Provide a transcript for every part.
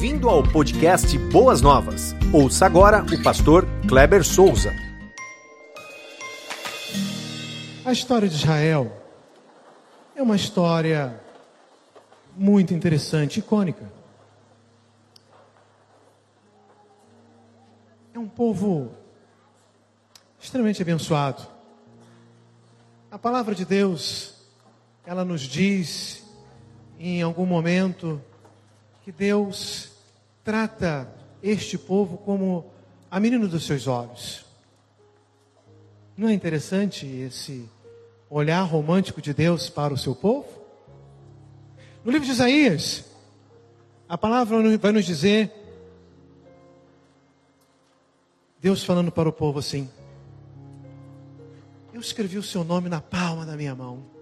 Bem-vindo ao podcast Boas Novas. Ouça agora o pastor Kleber Souza. A história de Israel é uma história muito interessante, icônica. É um povo extremamente abençoado. A palavra de Deus, ela nos diz em algum momento que Deus trata este povo como a menina dos seus olhos. Não é interessante esse olhar romântico de Deus para o seu povo? No livro de Isaías, a palavra vai nos dizer, Deus falando para o povo assim: Eu escrevi o seu nome na palma da minha mão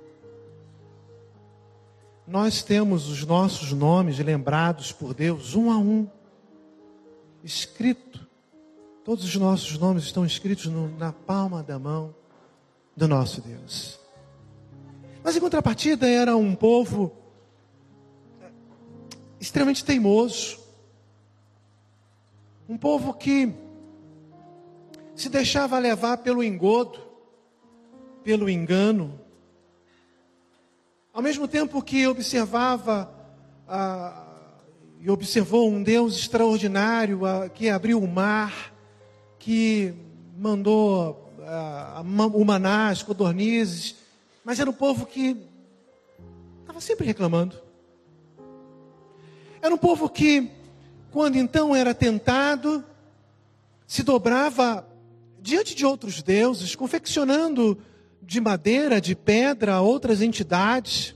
nós temos os nossos nomes lembrados por Deus um a um, escrito. Todos os nossos nomes estão escritos no, na palma da mão do nosso Deus. Mas em contrapartida era um povo extremamente teimoso, um povo que se deixava levar pelo engodo, pelo engano, ao mesmo tempo que observava ah, e observou um Deus extraordinário que abriu o mar, que mandou o maná, as codornizes, mas era um povo que estava sempre reclamando. Era um povo que, quando então era tentado, se dobrava diante de outros deuses, confeccionando de madeira, de pedra, outras entidades.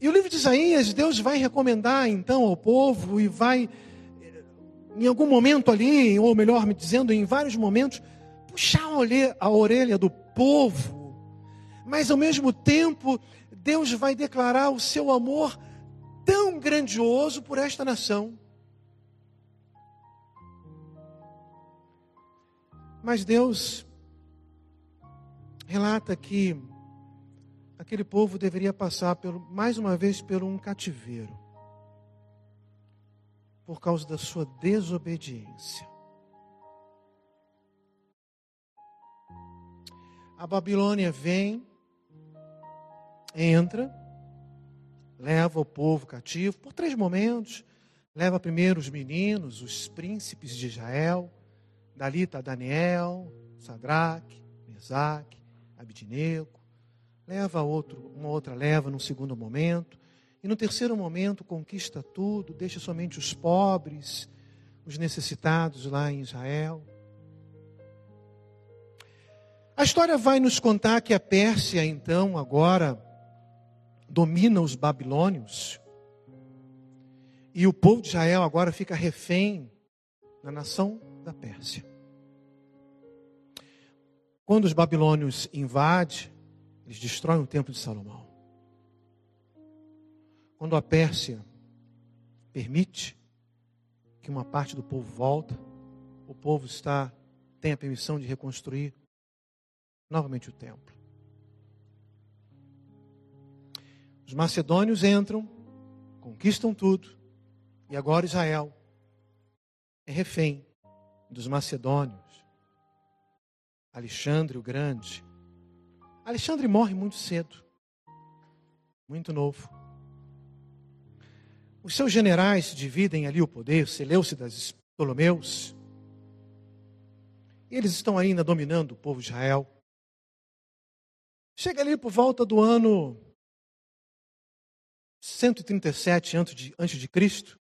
E o livro de Isaías, Deus vai recomendar então ao povo e vai, em algum momento ali, ou melhor me dizendo, em vários momentos, puxar a orelha do povo, mas ao mesmo tempo, Deus vai declarar o seu amor tão grandioso por esta nação. Mas Deus relata que aquele povo deveria passar pelo, mais uma vez por um cativeiro por causa da sua desobediência. A Babilônia vem, entra, leva o povo cativo por três momentos. Leva primeiro os meninos, os príncipes de Israel. Dali está Daniel, Sadraque, Mesaque, Abidnego, leva outro, uma outra leva num segundo momento, e no terceiro momento conquista tudo, deixa somente os pobres, os necessitados lá em Israel. A história vai nos contar que a Pérsia, então, agora domina os babilônios, e o povo de Israel agora fica refém na nação da Pérsia. Quando os babilônios invadem, eles destroem o templo de Salomão. Quando a Pérsia permite que uma parte do povo volta, o povo está tem a permissão de reconstruir novamente o templo. Os macedônios entram, conquistam tudo, e agora Israel é refém dos macedônios. Alexandre o Grande. Alexandre morre muito cedo, muito novo. Os seus generais dividem ali o poder, Seleucidas, Ptolomeus. E eles estão ainda dominando o povo de Israel. Chega ali por volta do ano 137 antes de Cristo.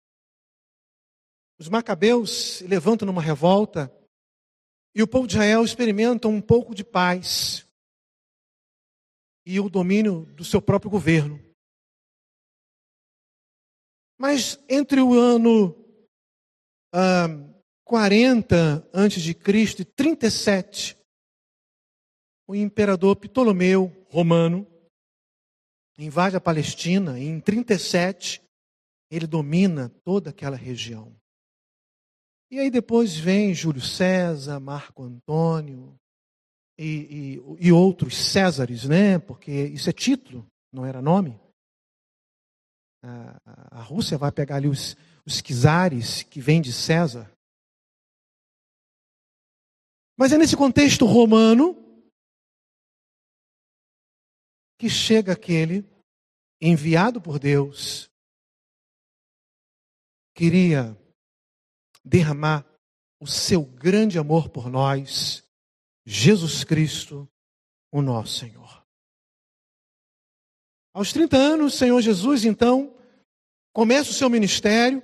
Os macabeus levantam numa revolta e o povo de Israel experimenta um pouco de paz e o domínio do seu próprio governo. Mas entre o ano ah, 40 antes de Cristo e 37, o imperador Ptolomeu romano invade a Palestina e em 37 ele domina toda aquela região. E aí depois vem Júlio César, Marco Antônio e, e, e outros Césares, né? Porque isso é título, não era nome. a, a Rússia vai pegar ali os, os czares que vêm de César. Mas é nesse contexto romano que chega aquele enviado por Deus, queria derramar o seu grande amor por nós, Jesus Cristo, o nosso Senhor. Aos 30 anos, o Senhor Jesus, então, começa o seu ministério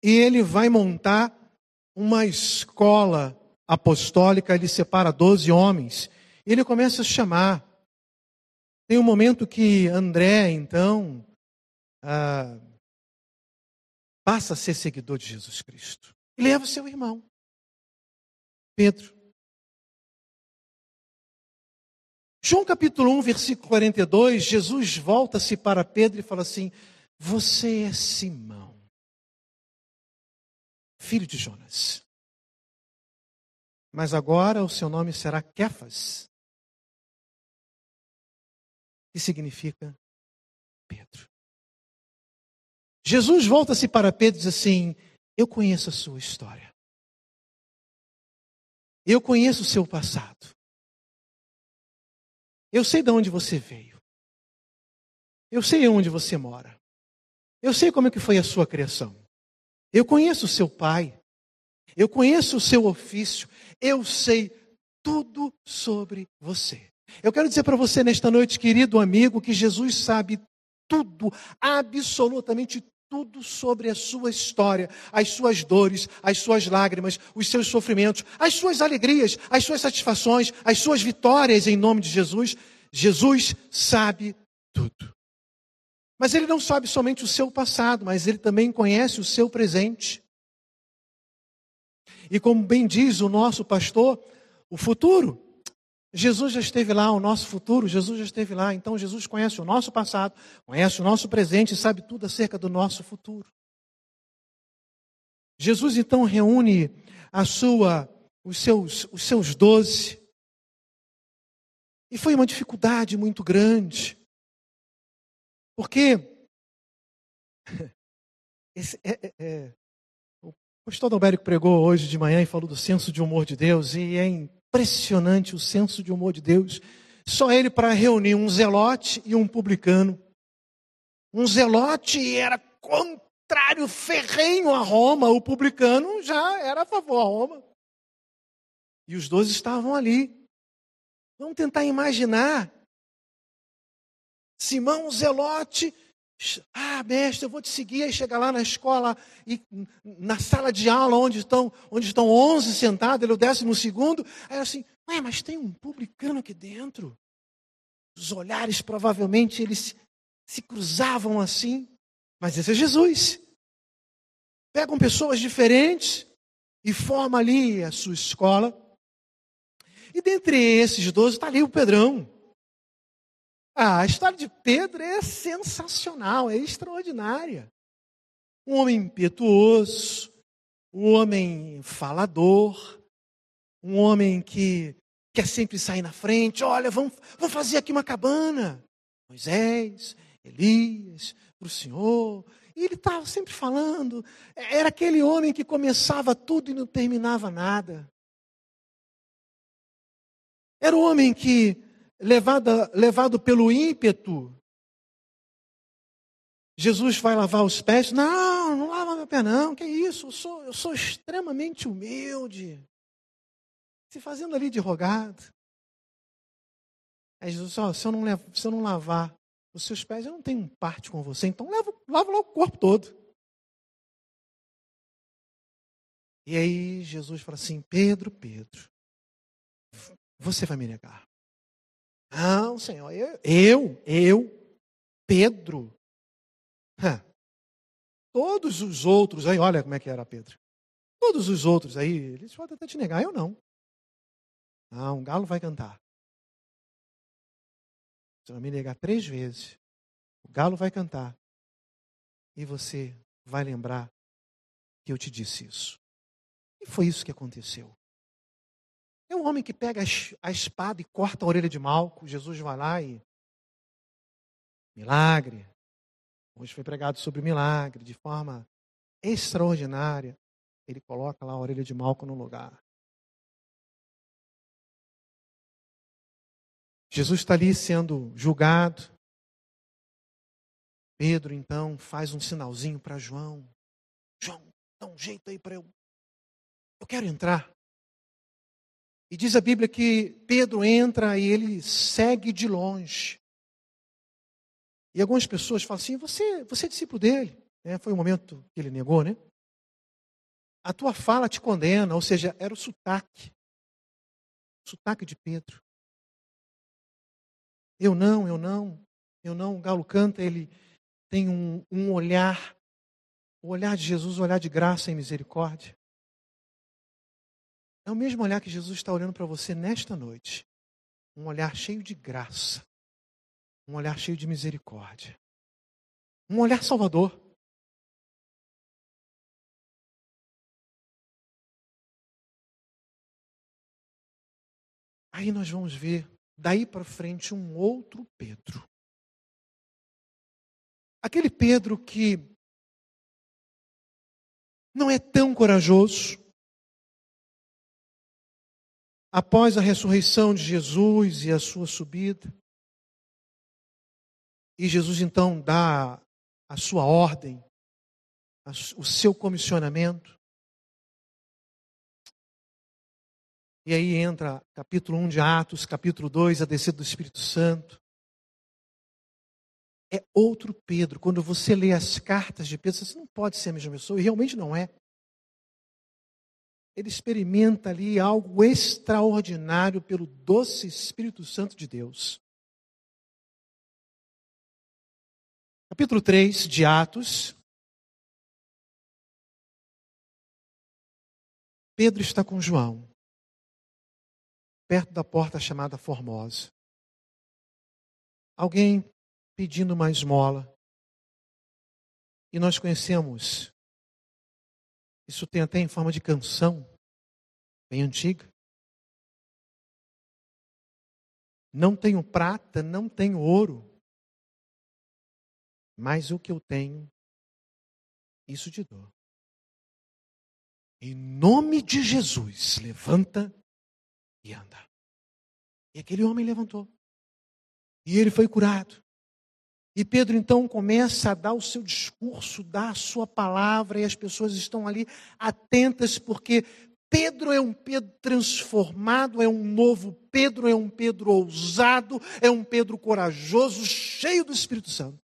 e ele vai montar uma escola apostólica, ele separa 12 homens. E ele começa a chamar. Tem um momento que André, então, ah, passa a ser seguidor de Jesus Cristo. E leva seu irmão, Pedro. João capítulo 1, versículo 42, Jesus volta-se para Pedro e fala assim: Você é Simão, filho de Jonas. Mas agora o seu nome será Kefas, que significa Pedro. Jesus volta-se para Pedro e diz assim: Eu conheço a sua história. Eu conheço o seu passado. Eu sei de onde você veio. Eu sei onde você mora. Eu sei como é que foi a sua criação. Eu conheço o seu pai. Eu conheço o seu ofício. Eu sei tudo sobre você. Eu quero dizer para você nesta noite, querido amigo, que Jesus sabe tudo, absolutamente tudo sobre a sua história, as suas dores, as suas lágrimas, os seus sofrimentos, as suas alegrias, as suas satisfações, as suas vitórias em nome de Jesus. Jesus sabe tudo. Mas ele não sabe somente o seu passado, mas ele também conhece o seu presente. E como bem diz o nosso pastor, o futuro. Jesus já esteve lá, o nosso futuro, Jesus já esteve lá. Então Jesus conhece o nosso passado, conhece o nosso presente e sabe tudo acerca do nosso futuro. Jesus então reúne a sua, os seus, os seus doze. E foi uma dificuldade muito grande. Porque esse, é, é, é, o pastor Dalbérico pregou hoje de manhã e falou do senso de humor de Deus, e é impressionante o senso de humor de Deus. Só ele para reunir um zelote e um publicano. Um zelote era contrário ferrenho a Roma, o publicano já era a favor a Roma. E os dois estavam ali. Vamos tentar imaginar. Simão Zelote ah, mestre, eu vou te seguir. Aí chega lá na escola, e na sala de aula, onde estão, onde estão 11 sentados, ele é o décimo segundo. Aí assim, ué, mas tem um publicano aqui dentro. Os olhares, provavelmente, eles se cruzavam assim. Mas esse é Jesus. Pegam pessoas diferentes e forma ali a sua escola. E dentre esses doze está ali o Pedrão. Ah, a história de Pedro é sensacional, é extraordinária. Um homem impetuoso, um homem falador, um homem que quer sempre sair na frente. Olha, vamos, vamos fazer aqui uma cabana. Moisés, Elias, para o Senhor. E ele estava sempre falando. Era aquele homem que começava tudo e não terminava nada. Era o homem que levado, levado pelo ímpeto. Jesus vai lavar os pés. Não, não lava meu pé, não. Que isso? Eu sou, eu sou extremamente humilde. Se fazendo ali de rogado. Aí Jesus, ó, se eu não, levo, se eu não lavar os seus pés, eu não tenho parte com você. Então lava, lava logo o corpo todo. E aí Jesus fala assim: Pedro, Pedro, você vai me negar. Não, Senhor, eu, eu, eu Pedro. Todos os outros aí, olha como é que era Pedro. Todos os outros aí, eles podem até te negar, eu não. Não, um galo vai cantar. Você vai me negar três vezes. O galo vai cantar. E você vai lembrar que eu te disse isso. E foi isso que aconteceu. É um homem que pega a espada e corta a orelha de Malco. Jesus vai lá e. Milagre. Hoje foi pregado sobre milagre, de forma extraordinária. Ele coloca lá a orelha de Malco no lugar. Jesus está ali sendo julgado. Pedro, então, faz um sinalzinho para João. João, dá um jeito aí para eu. Eu quero entrar. E diz a Bíblia que Pedro entra e ele segue de longe. E algumas pessoas falam assim: você, você é discípulo dele. É, foi o momento que ele negou, né? A tua fala te condena, ou seja, era o sotaque. O sotaque de Pedro. Eu não, eu não, eu não. O galo canta, ele tem um, um olhar, o olhar de Jesus, o olhar de graça e misericórdia. É o mesmo olhar que Jesus está olhando para você nesta noite. Um olhar cheio de graça, um olhar cheio de misericórdia, um olhar salvador. Aí nós vamos ver daí para frente um outro Pedro. Aquele Pedro que não é tão corajoso. Após a ressurreição de Jesus e a sua subida, e Jesus então dá a sua ordem, o seu comissionamento. E aí entra capítulo 1 de Atos, capítulo 2, a descida do Espírito Santo. É outro Pedro. Quando você lê as cartas de Pedro, você não pode ser a mesma pessoa, e realmente não é. Ele experimenta ali algo extraordinário pelo doce Espírito Santo de Deus. Capítulo 3 de Atos. Pedro está com João perto da porta chamada Formosa. Alguém pedindo uma esmola. E nós conhecemos. Isso tem até em forma de canção, bem antiga. Não tenho prata, não tenho ouro, mas o que eu tenho, isso te dou. Em nome de Jesus, levanta e anda. E aquele homem levantou. E ele foi curado. E Pedro então começa a dar o seu discurso, dar a sua palavra, e as pessoas estão ali atentas, porque Pedro é um Pedro transformado, é um novo Pedro, é um Pedro ousado, é um Pedro corajoso, cheio do Espírito Santo.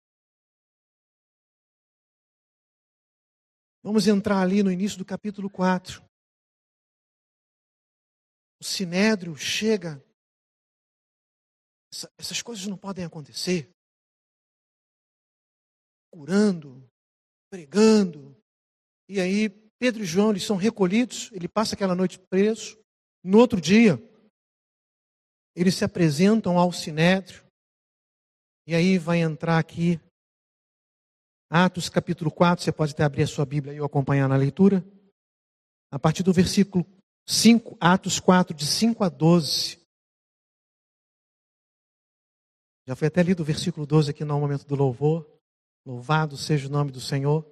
Vamos entrar ali no início do capítulo 4 o sinédrio chega. Essa, essas coisas não podem acontecer. Curando, pregando. E aí Pedro e João eles são recolhidos, ele passa aquela noite preso. No outro dia, eles se apresentam ao sinédrio. E aí vai entrar aqui Atos capítulo 4, você pode até abrir a sua Bíblia e eu acompanhar na leitura. A partir do versículo 5, Atos 4, de 5 a 12. Já foi até lido o versículo 12 aqui no momento do louvor. Louvado seja o nome do Senhor.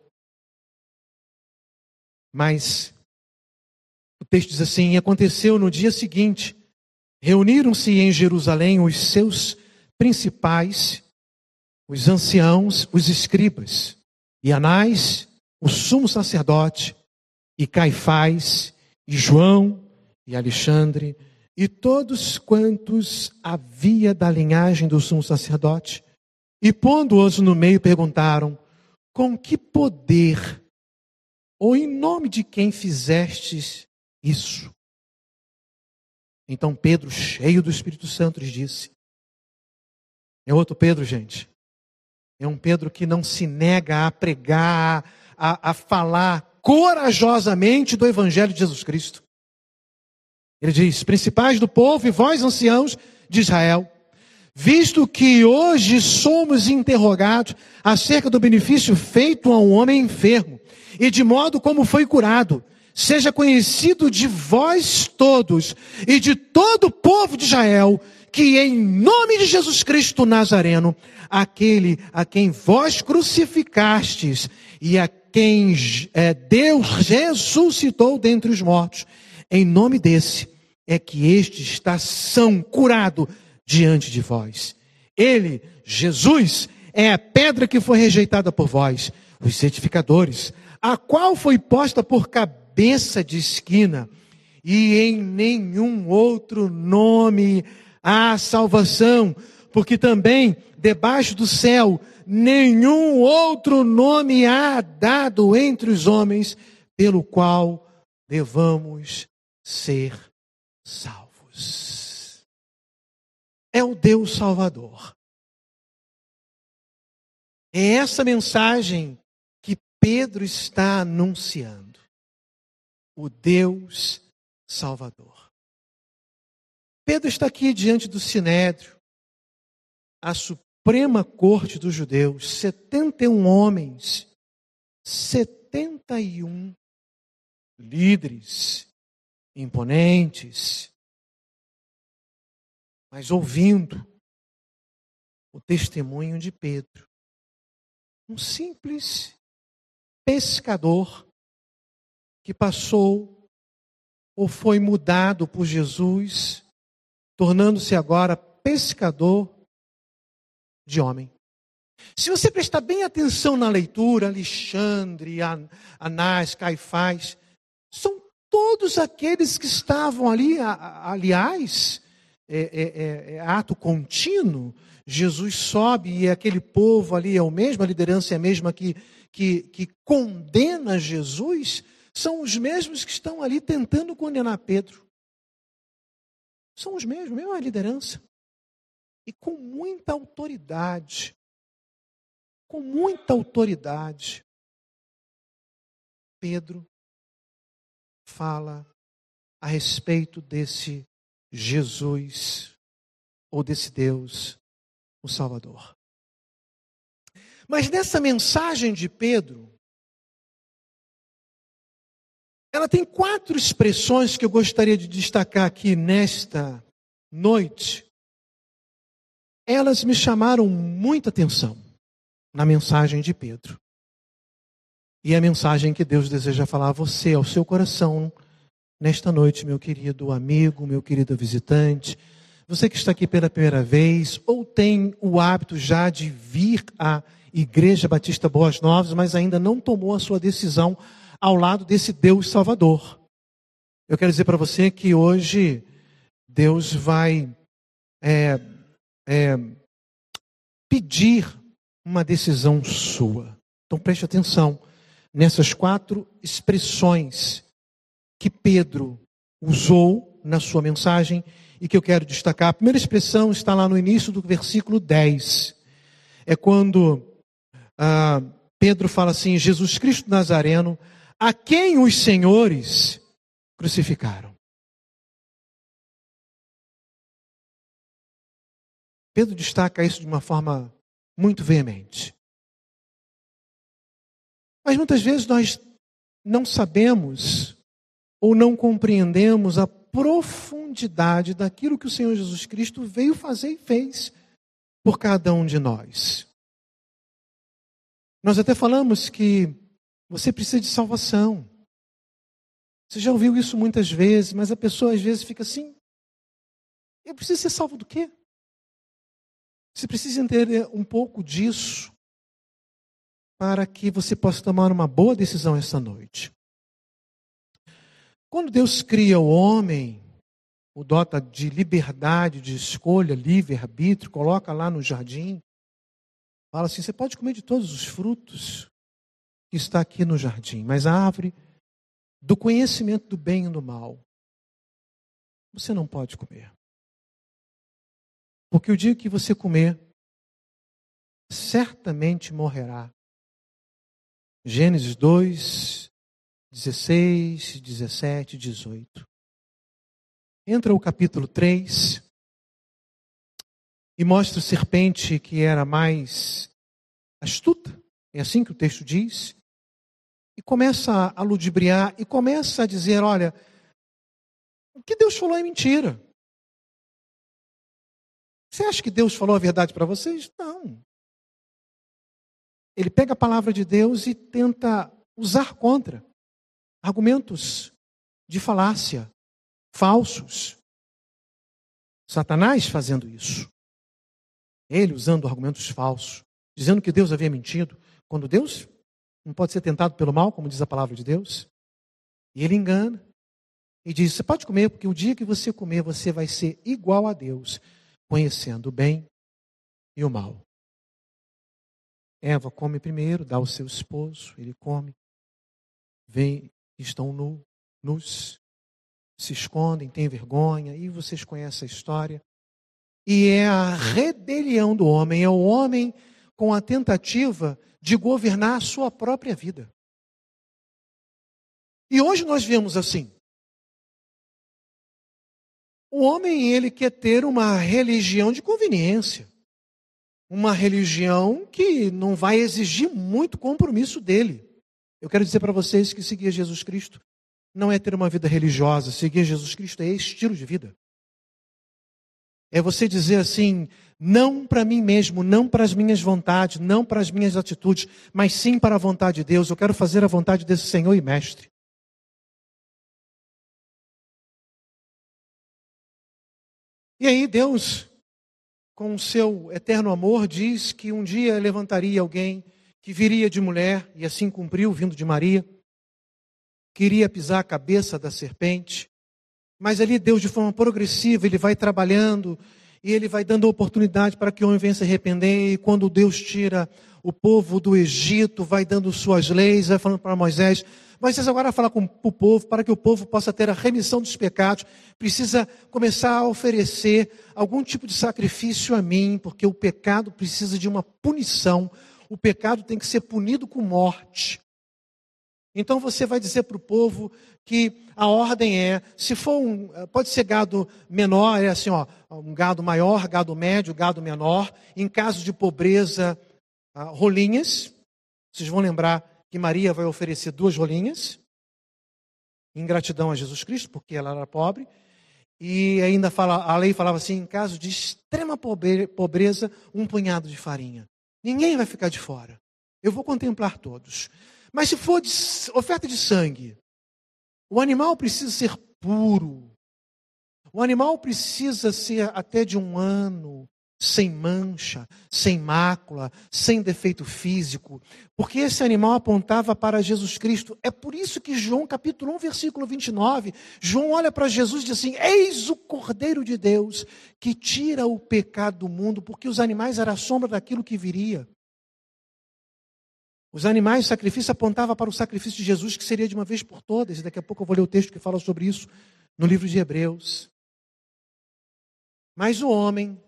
Mas o texto diz assim: aconteceu no dia seguinte, reuniram-se em Jerusalém os seus principais, os anciãos, os escribas, e Anás, o sumo sacerdote, e Caifás, e João e Alexandre e todos quantos havia da linhagem do sumo sacerdote, e pondo-os no meio perguntaram: Com que poder ou em nome de quem fizestes isso? Então Pedro, cheio do Espírito Santo, lhes disse: É outro Pedro, gente. É um Pedro que não se nega a pregar, a, a falar corajosamente do Evangelho de Jesus Cristo. Ele diz: Principais do povo e vós, anciãos de Israel, visto que hoje somos interrogados acerca do benefício feito a um homem enfermo e de modo como foi curado, seja conhecido de vós todos e de todo o povo de Israel que em nome de Jesus Cristo Nazareno, aquele a quem vós crucificastes e a quem é, Deus ressuscitou dentre os mortos, em nome desse é que este está são, curado diante de vós. Ele, Jesus, é a pedra que foi rejeitada por vós, os edificadores, a qual foi posta por cabeça de esquina, e em nenhum outro nome há salvação, porque também debaixo do céu nenhum outro nome há dado entre os homens pelo qual devamos ser salvos. É o Deus Salvador. É essa mensagem que Pedro está anunciando. O Deus Salvador. Pedro está aqui diante do Sinédrio, a Suprema Corte dos Judeus, 71 homens, 71 líderes imponentes, mas ouvindo o testemunho de Pedro um simples pescador que passou ou foi mudado por Jesus, tornando-se agora pescador de homem. Se você prestar bem atenção na leitura, Alexandre, Anás, Caifás, são todos aqueles que estavam ali, aliás, é, é, é, é ato contínuo, Jesus sobe e aquele povo ali é o mesmo, a liderança é a mesma que, que, que condena Jesus, são os mesmos que estão ali tentando condenar Pedro. São os mesmos, mesma liderança. E com muita autoridade. Com muita autoridade. Pedro fala a respeito desse Jesus ou desse Deus o Salvador. Mas nessa mensagem de Pedro, ela tem quatro expressões que eu gostaria de destacar aqui nesta noite. Elas me chamaram muita atenção na mensagem de Pedro. E é a mensagem que Deus deseja falar a você, ao seu coração, nesta noite, meu querido amigo, meu querido visitante você que está aqui pela primeira vez, ou tem o hábito já de vir à Igreja Batista Boas Novas, mas ainda não tomou a sua decisão ao lado desse Deus Salvador. Eu quero dizer para você que hoje Deus vai é, é, pedir uma decisão sua. Então preste atenção nessas quatro expressões que Pedro usou na sua mensagem e que eu quero destacar. A primeira expressão está lá no início do versículo 10. É quando ah, Pedro fala assim: Jesus Cristo Nazareno, a quem os senhores crucificaram. Pedro destaca isso de uma forma muito veemente. Mas muitas vezes nós não sabemos ou não compreendemos a profundidade daquilo que o Senhor Jesus Cristo veio fazer e fez por cada um de nós. Nós até falamos que você precisa de salvação. Você já ouviu isso muitas vezes, mas a pessoa às vezes fica assim: eu preciso ser salvo do quê? Você precisa entender um pouco disso para que você possa tomar uma boa decisão esta noite. Quando Deus cria o homem, o dota de liberdade de escolha, livre-arbítrio, coloca lá no jardim, fala assim: você pode comer de todos os frutos que está aqui no jardim, mas a árvore do conhecimento do bem e do mal, você não pode comer. Porque o dia que você comer, certamente morrerá. Gênesis 2, 16, 17, 18. Entra o capítulo 3 e mostra a serpente que era mais astuta, é assim que o texto diz, e começa a ludibriar e começa a dizer: olha, o que Deus falou é mentira. Você acha que Deus falou a verdade para vocês? Não. Ele pega a palavra de Deus e tenta usar contra argumentos de falácia, falsos. Satanás fazendo isso. Ele usando argumentos falsos, dizendo que Deus havia mentido, quando Deus não pode ser tentado pelo mal, como diz a palavra de Deus. E ele engana. E diz: Você pode comer, porque o dia que você comer, você vai ser igual a Deus, conhecendo o bem e o mal. Eva come primeiro, dá ao seu esposo, ele come. Vem, estão nus, se escondem, têm vergonha, e vocês conhecem a história. E é a rebelião do homem, é o homem com a tentativa de governar a sua própria vida. E hoje nós vemos assim. O homem, ele quer ter uma religião de conveniência. Uma religião que não vai exigir muito compromisso dele. Eu quero dizer para vocês que seguir Jesus Cristo não é ter uma vida religiosa. Seguir Jesus Cristo é estilo de vida. É você dizer assim: não para mim mesmo, não para as minhas vontades, não para as minhas atitudes, mas sim para a vontade de Deus. Eu quero fazer a vontade desse Senhor e Mestre. E aí Deus, com o seu eterno amor, diz que um dia levantaria alguém que viria de mulher, e assim cumpriu, vindo de Maria, queria pisar a cabeça da serpente, mas ali Deus, de forma progressiva, ele vai trabalhando e ele vai dando oportunidade para que o homem venha se arrepender, e quando Deus tira o povo do Egito, vai dando suas leis, vai falando para Moisés, Moisés agora fala com o povo, para que o povo possa ter a remissão dos pecados, precisa começar a oferecer algum tipo de sacrifício a mim, porque o pecado precisa de uma punição, o pecado tem que ser punido com morte. Então você vai dizer para o povo que a ordem é, se for um, pode ser gado menor, é assim, ó, um gado maior, gado médio, gado menor, em caso de pobreza, ah, rolinhas. Vocês vão lembrar que Maria vai oferecer duas rolinhas, em gratidão a Jesus Cristo, porque ela era pobre. E ainda fala, a lei falava assim: em caso de extrema pobreza, um punhado de farinha. Ninguém vai ficar de fora. Eu vou contemplar todos. Mas se for de, oferta de sangue, o animal precisa ser puro. O animal precisa ser até de um ano, sem mancha, sem mácula, sem defeito físico, porque esse animal apontava para Jesus Cristo. É por isso que João, capítulo 1, versículo 29, João olha para Jesus e diz assim: Eis o Cordeiro de Deus que tira o pecado do mundo, porque os animais eram a sombra daquilo que viria. Os animais, o sacrifício apontava para o sacrifício de Jesus, que seria de uma vez por todas, e daqui a pouco eu vou ler o texto que fala sobre isso no livro de Hebreus. Mas o homem,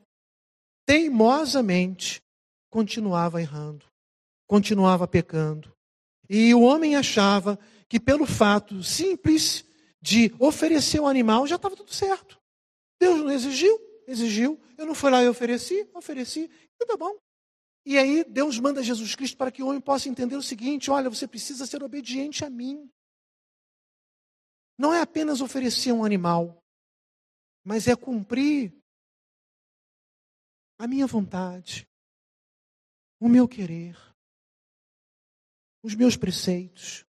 teimosamente continuava errando, continuava pecando. E o homem achava que pelo fato simples de oferecer o um animal já estava tudo certo. Deus não exigiu, exigiu. Eu não fui lá e ofereci, ofereci, e tá bom. E aí Deus manda Jesus Cristo para que o homem possa entender o seguinte: olha, você precisa ser obediente a mim. Não é apenas oferecer um animal, mas é cumprir a minha vontade, o meu querer, os meus preceitos,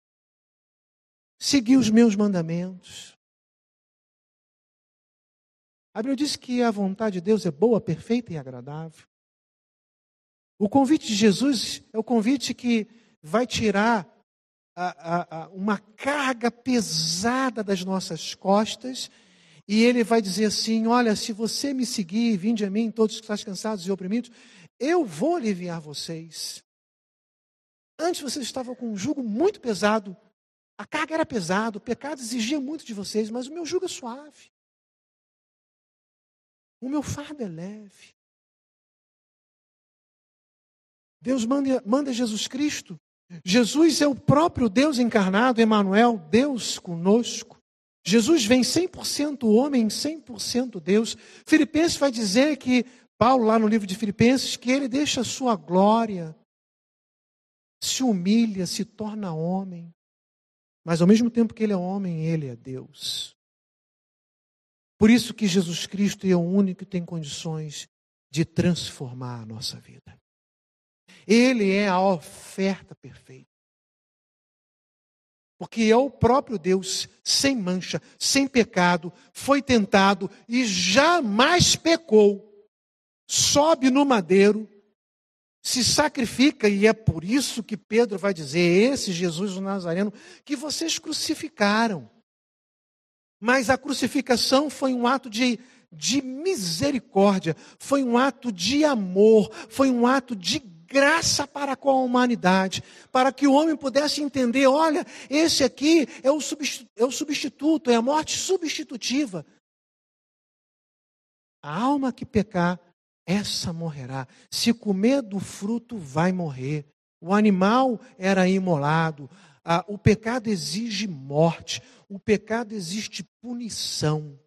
seguir os meus mandamentos. A Bíblia diz que a vontade de Deus é boa, perfeita e agradável. O convite de Jesus é o convite que vai tirar a, a, a, uma carga pesada das nossas costas e ele vai dizer assim: Olha, se você me seguir, vinde a mim, todos que estão cansados e oprimidos, eu vou aliviar vocês. Antes vocês estavam com um jugo muito pesado, a carga era pesada, o pecado exigia muito de vocês, mas o meu jugo é suave. O meu fardo é leve. Deus manda, manda Jesus Cristo. Jesus é o próprio Deus encarnado, Emmanuel, Deus conosco. Jesus vem 100% homem, 100% Deus. Filipenses vai dizer que, Paulo, lá no livro de Filipenses, que ele deixa a sua glória, se humilha, se torna homem. Mas ao mesmo tempo que ele é homem, ele é Deus. Por isso que Jesus Cristo é o único que tem condições de transformar a nossa vida. Ele é a oferta perfeita. Porque é o próprio Deus, sem mancha, sem pecado, foi tentado e jamais pecou. Sobe no madeiro, se sacrifica, e é por isso que Pedro vai dizer: esse Jesus o Nazareno, que vocês crucificaram. Mas a crucificação foi um ato de, de misericórdia, foi um ato de amor, foi um ato de graça para com a humanidade, para que o homem pudesse entender: olha, esse aqui é o, substituto, é o substituto, é a morte substitutiva. A alma que pecar, essa morrerá. Se comer do fruto, vai morrer. O animal era imolado. Ah, o pecado exige morte. O pecado exige punição.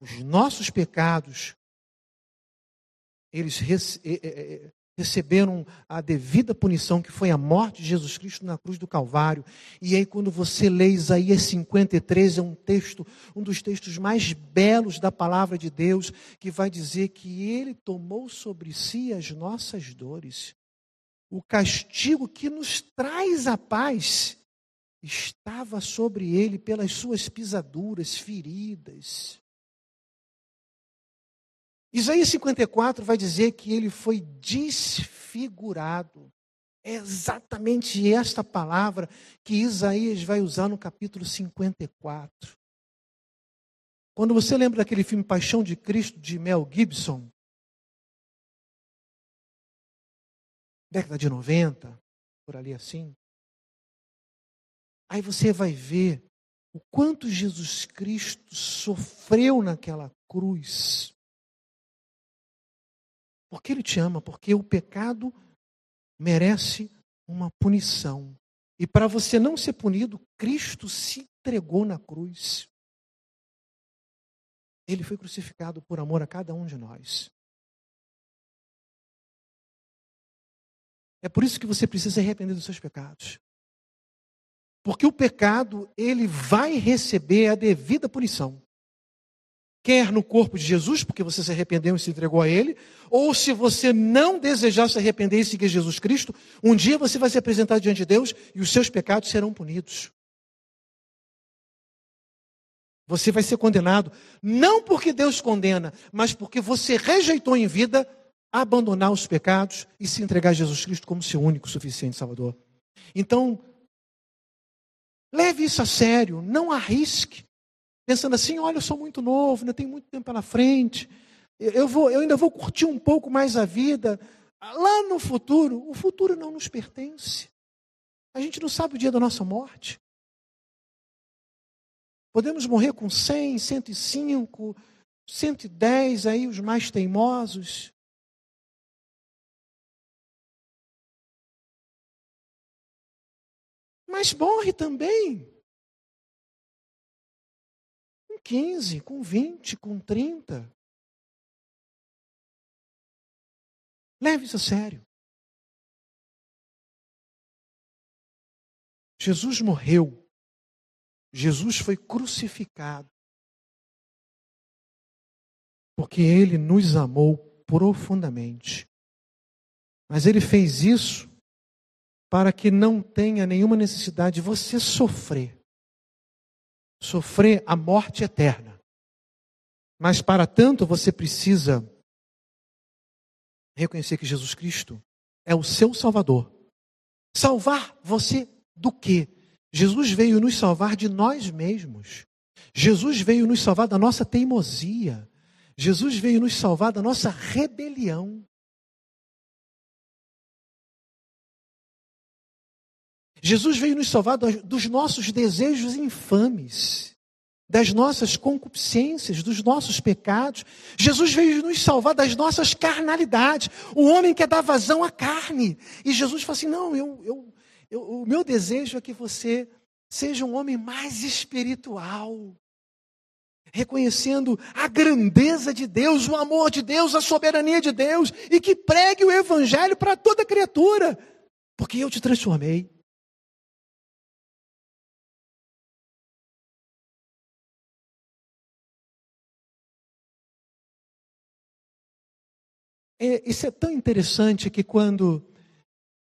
Os nossos pecados, eles receberam a devida punição, que foi a morte de Jesus Cristo na cruz do Calvário. E aí, quando você lê Isaías 53, é um texto, um dos textos mais belos da palavra de Deus, que vai dizer que ele tomou sobre si as nossas dores. O castigo que nos traz a paz estava sobre ele pelas suas pisaduras, feridas. Isaías 54 vai dizer que ele foi desfigurado. É exatamente esta palavra que Isaías vai usar no capítulo 54. Quando você lembra daquele filme Paixão de Cristo de Mel Gibson, década de 90, por ali assim, aí você vai ver o quanto Jesus Cristo sofreu naquela cruz. Porque Ele te ama, porque o pecado merece uma punição. E para você não ser punido, Cristo se entregou na cruz. Ele foi crucificado por amor a cada um de nós. É por isso que você precisa se arrepender dos seus pecados. Porque o pecado, ele vai receber a devida punição quer no corpo de Jesus, porque você se arrependeu e se entregou a Ele, ou se você não desejar se arrepender e seguir Jesus Cristo, um dia você vai se apresentar diante de Deus e os seus pecados serão punidos. Você vai ser condenado, não porque Deus condena, mas porque você rejeitou em vida abandonar os pecados e se entregar a Jesus Cristo como seu único suficiente Salvador. Então, leve isso a sério, não arrisque pensando assim: olha, eu sou muito novo, ainda tenho muito tempo pela frente, eu, vou, eu ainda vou curtir um pouco mais a vida. Lá no futuro, o futuro não nos pertence. A gente não sabe o dia da nossa morte. Podemos morrer com 100, 105, 110, aí os mais teimosos. Mas morre também 15, com 20, com 30. Leve isso a sério. Jesus morreu. Jesus foi crucificado. Porque ele nos amou profundamente. Mas ele fez isso para que não tenha nenhuma necessidade de você sofrer sofrer a morte eterna. Mas para tanto você precisa reconhecer que Jesus Cristo é o seu Salvador. Salvar você do quê? Jesus veio nos salvar de nós mesmos. Jesus veio nos salvar da nossa teimosia. Jesus veio nos salvar da nossa rebelião. Jesus veio nos salvar dos nossos desejos infames, das nossas concupiscências, dos nossos pecados. Jesus veio nos salvar das nossas carnalidades. O homem quer dar vazão à carne. E Jesus fala assim: não, eu, eu, eu, o meu desejo é que você seja um homem mais espiritual. Reconhecendo a grandeza de Deus, o amor de Deus, a soberania de Deus, e que pregue o Evangelho para toda criatura, porque eu te transformei. Isso é tão interessante que quando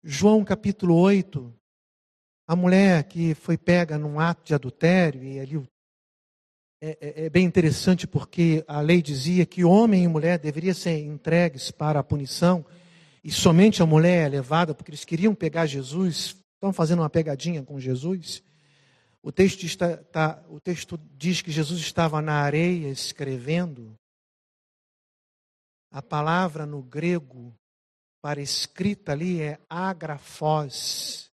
João capítulo 8, a mulher que foi pega num ato de adultério, e ali é, é, é, bem interessante porque a lei dizia que homem e mulher deveriam ser entregues para a punição, e somente a mulher é levada, porque eles queriam pegar Jesus, estão fazendo uma pegadinha com Jesus. O texto, está, tá, o texto diz que Jesus estava na areia escrevendo. A palavra no grego para escrita ali é agrafós.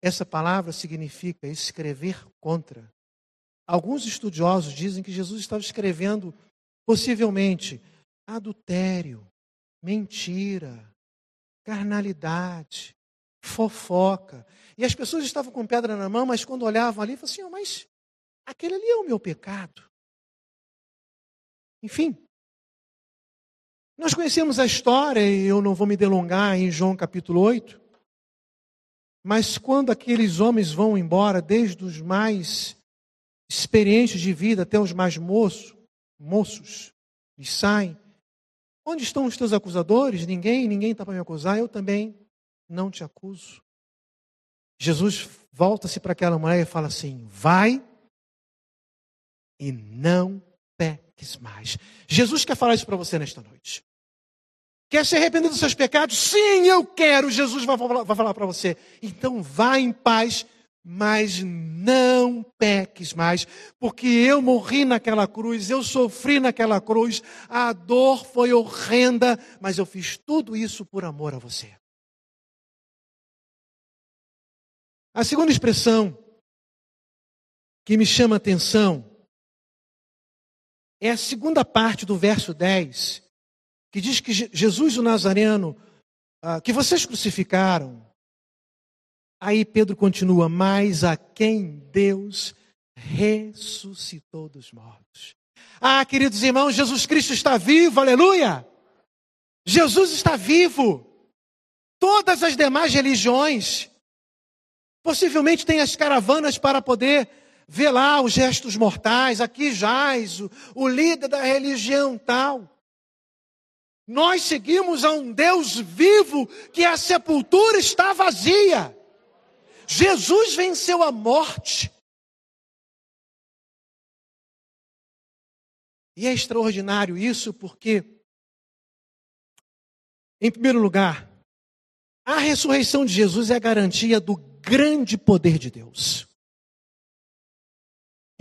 Essa palavra significa escrever contra. Alguns estudiosos dizem que Jesus estava escrevendo, possivelmente, adultério, mentira, carnalidade, fofoca. E as pessoas estavam com pedra na mão, mas quando olhavam ali, falavam assim: oh, mas aquele ali é o meu pecado. Enfim, nós conhecemos a história, e eu não vou me delongar em João capítulo 8. Mas quando aqueles homens vão embora, desde os mais experientes de vida até os mais moços, moços, e saem. Onde estão os teus acusadores? Ninguém, ninguém está para me acusar, eu também não te acuso. Jesus volta-se para aquela mulher e fala assim: vai e não peques mais. Jesus quer falar isso para você nesta noite. Quer se arrepender dos seus pecados? Sim, eu quero. Jesus vai falar, para você. Então vá em paz, mas não peques mais, porque eu morri naquela cruz, eu sofri naquela cruz, a dor foi horrenda, mas eu fiz tudo isso por amor a você. A segunda expressão que me chama a atenção é a segunda parte do verso 10, que diz que Jesus o Nazareno, ah, que vocês crucificaram. Aí Pedro continua, mas a quem Deus ressuscitou dos mortos. Ah, queridos irmãos, Jesus Cristo está vivo, aleluia! Jesus está vivo. Todas as demais religiões, possivelmente têm as caravanas para poder ver lá os gestos mortais, aqui jaz o, o líder da religião tal. Nós seguimos a um Deus vivo que a sepultura está vazia. Jesus venceu a morte. E é extraordinário isso porque, em primeiro lugar, a ressurreição de Jesus é a garantia do grande poder de Deus.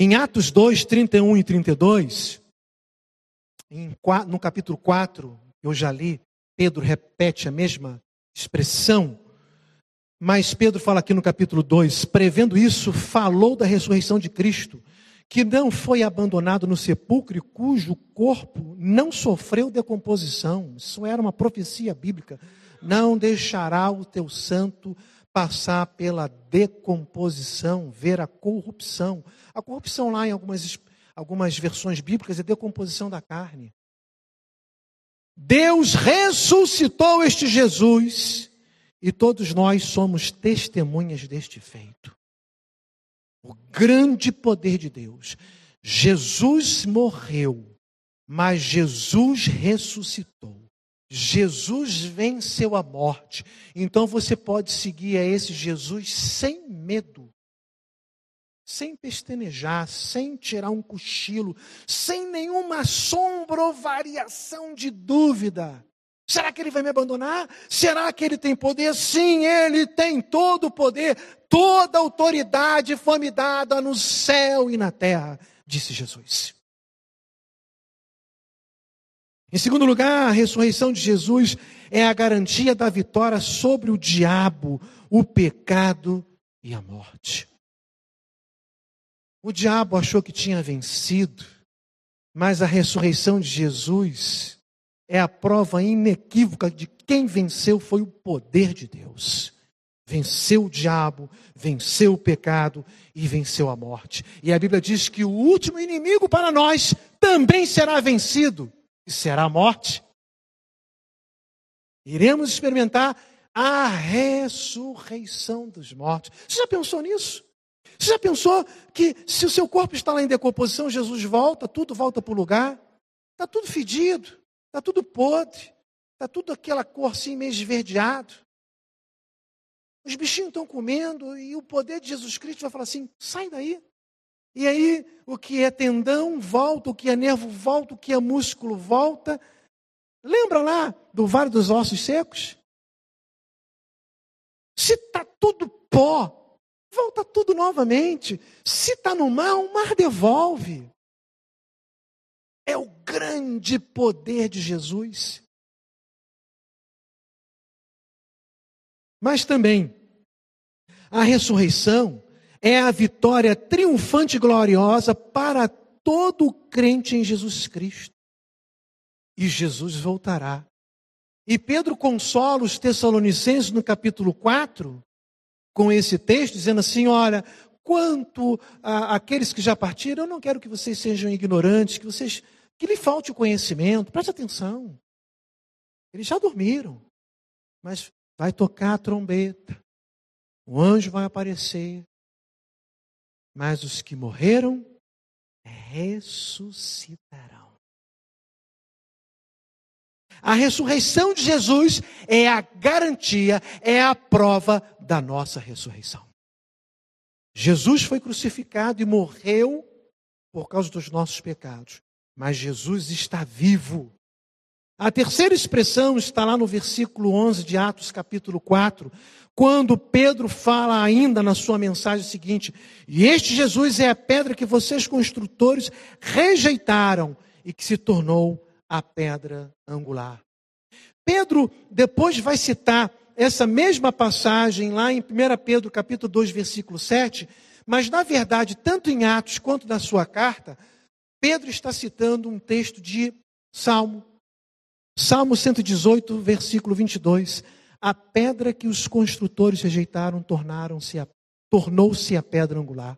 Em Atos 2, 31 e 32, no capítulo 4, eu já li, Pedro repete a mesma expressão, mas Pedro fala aqui no capítulo 2, prevendo isso, falou da ressurreição de Cristo, que não foi abandonado no sepulcro e cujo corpo não sofreu decomposição. Isso era uma profecia bíblica. Não deixará o teu santo passar pela decomposição, ver a corrupção. A corrupção lá em algumas, algumas versões bíblicas é decomposição da carne. Deus ressuscitou este Jesus e todos nós somos testemunhas deste feito. O grande poder de Deus. Jesus morreu, mas Jesus ressuscitou. Jesus venceu a morte. Então você pode seguir a esse Jesus sem medo sem pestanejar, sem tirar um cochilo, sem nenhuma sombra ou variação de dúvida. Será que ele vai me abandonar? Será que ele tem poder? Sim, ele tem todo o poder, toda a autoridade foi me dada no céu e na terra, disse Jesus. Em segundo lugar, a ressurreição de Jesus é a garantia da vitória sobre o diabo, o pecado e a morte. O diabo achou que tinha vencido, mas a ressurreição de Jesus é a prova inequívoca de quem venceu foi o poder de Deus. Venceu o diabo, venceu o pecado e venceu a morte. E a Bíblia diz que o último inimigo para nós também será vencido, será a morte. Iremos experimentar a ressurreição dos mortos. Você já pensou nisso? Você já pensou que se o seu corpo está lá em decomposição, Jesus volta, tudo volta para o lugar? Está tudo fedido. está tudo podre, está tudo aquela cor assim meio esverdeado. Os bichinhos estão comendo e o poder de Jesus Cristo vai falar assim: sai daí. E aí, o que é tendão volta, o que é nervo volta, o que é músculo volta. Lembra lá do Vale dos Ossos Secos? Se está tudo pó, volta tudo novamente. Se está no mar, o mar devolve. É o grande poder de Jesus. Mas também, a ressurreição é a vitória triunfante e gloriosa para todo crente em Jesus Cristo. E Jesus voltará. E Pedro consola os Tessalonicenses no capítulo 4, com esse texto, dizendo assim: olha, quanto àqueles que já partiram, eu não quero que vocês sejam ignorantes, que vocês que lhe falte o conhecimento, preste atenção. Eles já dormiram, mas vai tocar a trombeta, o anjo vai aparecer, mas os que morreram ressuscitarão. A ressurreição de Jesus é a garantia, é a prova da nossa ressurreição. Jesus foi crucificado e morreu por causa dos nossos pecados, mas Jesus está vivo. A terceira expressão está lá no versículo 11 de Atos, capítulo 4, quando Pedro fala ainda na sua mensagem seguinte: E este Jesus é a pedra que vocês construtores rejeitaram e que se tornou a pedra angular. Pedro depois vai citar essa mesma passagem lá em 1 Pedro capítulo 2, versículo 7, mas na verdade, tanto em Atos quanto na sua carta, Pedro está citando um texto de Salmo. Salmo 118, versículo 22 a pedra que os construtores rejeitaram tornaram-se a, tornou-se a pedra angular.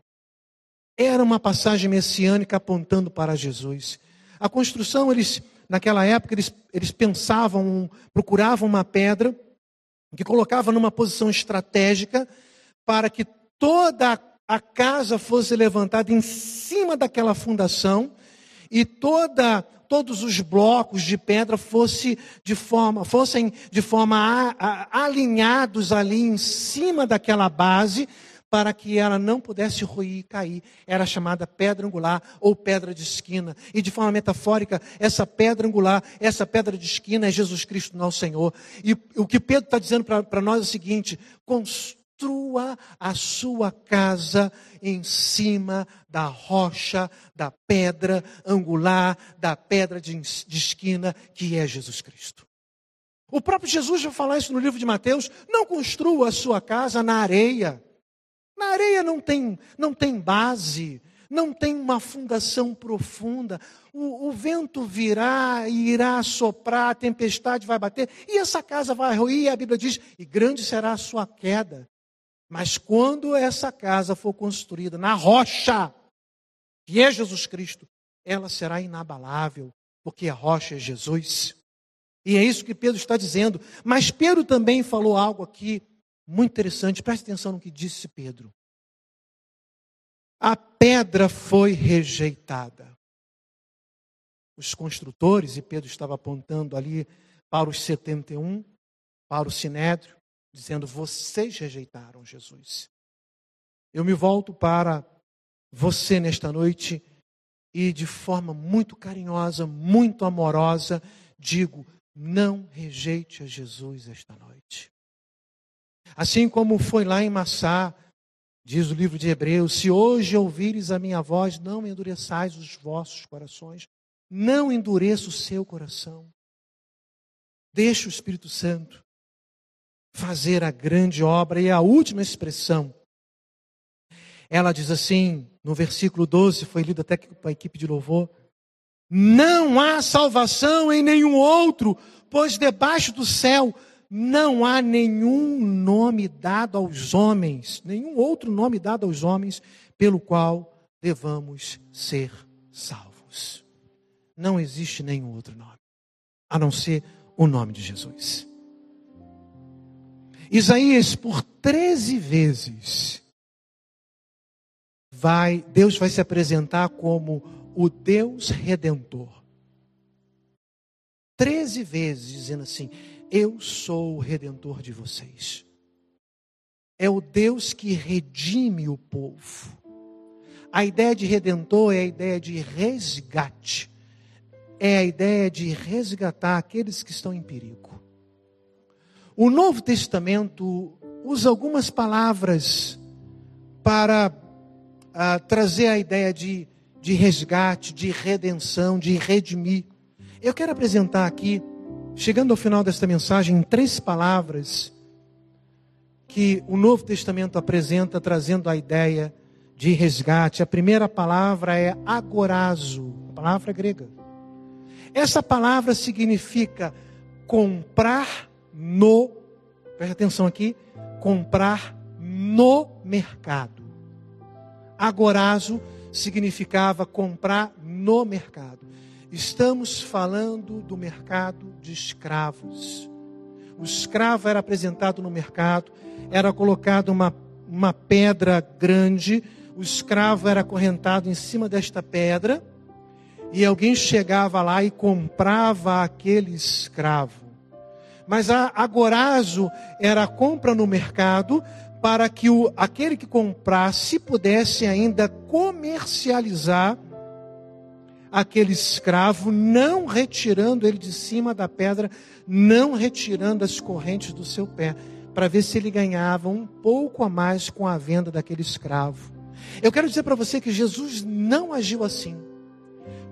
Era uma passagem messiânica apontando para Jesus. A construção, eles, naquela época, eles, eles pensavam, procuravam uma pedra que colocava numa posição estratégica para que toda a casa fosse levantada em cima daquela fundação e toda todos os blocos de pedra fosse de forma, fossem de forma a, a, alinhados ali em cima daquela base, para que ela não pudesse ruir e cair. Era chamada pedra angular ou pedra de esquina. E de forma metafórica, essa pedra angular, essa pedra de esquina é Jesus Cristo, nosso Senhor. E o que Pedro está dizendo para nós é o seguinte: construa a sua casa em cima da rocha, da pedra angular, da pedra de, de esquina, que é Jesus Cristo. O próprio Jesus vai falar isso no livro de Mateus: não construa a sua casa na areia. Na areia não tem, não tem base, não tem uma fundação profunda. O, o, vento virá e irá soprar, a tempestade vai bater, e essa casa vai ruir, a Bíblia diz, e grande será a sua queda. Mas quando essa casa for construída na rocha, que é Jesus Cristo, ela será inabalável, porque a rocha é Jesus. E é isso que Pedro está dizendo. Mas Pedro também falou algo aqui muito interessante, preste atenção no que disse Pedro. A pedra foi rejeitada. Os construtores, e Pedro estava apontando ali para os 71, para o Sinédrio, dizendo: Vocês rejeitaram Jesus. Eu me volto para você nesta noite e, de forma muito carinhosa, muito amorosa, digo: não rejeite a Jesus esta noite. Assim como foi lá em Massá, diz o livro de Hebreus: se hoje ouvires a minha voz, não endureçais os vossos corações, não endureça o seu coração. Deixa o Espírito Santo fazer a grande obra. E a última expressão, ela diz assim, no versículo 12, foi lido até com a equipe de louvor: Não há salvação em nenhum outro, pois debaixo do céu não há nenhum nome dado aos homens, nenhum outro nome dado aos homens, pelo qual devamos ser salvos. Não existe nenhum outro nome, a não ser o nome de Jesus. Isaías, por 13 vezes, vai, Deus vai se apresentar como o Deus redentor. treze vezes, dizendo assim: Eu sou o redentor de vocês. É o Deus que redime o povo. A ideia de redentor é a ideia de resgate. É a ideia de resgatar aqueles que estão em perigo. O Novo Testamento usa algumas palavras para uh, trazer a ideia de, de resgate, de redenção, de redimir. Eu quero apresentar aqui, chegando ao final desta mensagem, em três palavras que o Novo Testamento apresenta, trazendo a ideia de resgate. A primeira palavra é agorazo, a palavra grega. Essa palavra significa comprar no, preste atenção aqui, comprar no mercado. Agorazo significava comprar no mercado. Estamos falando do mercado de escravos. O escravo era apresentado no mercado, era colocado uma, uma pedra grande, o escravo era acorrentado em cima desta pedra, e alguém chegava lá e comprava aquele escravo. Mas a agorazo era a compra no mercado para que o, aquele que comprasse pudesse ainda comercializar aquele escravo, não retirando ele de cima da pedra, não retirando as correntes do seu pé, para ver se ele ganhava um pouco a mais com a venda daquele escravo. Eu quero dizer para você que Jesus não agiu assim.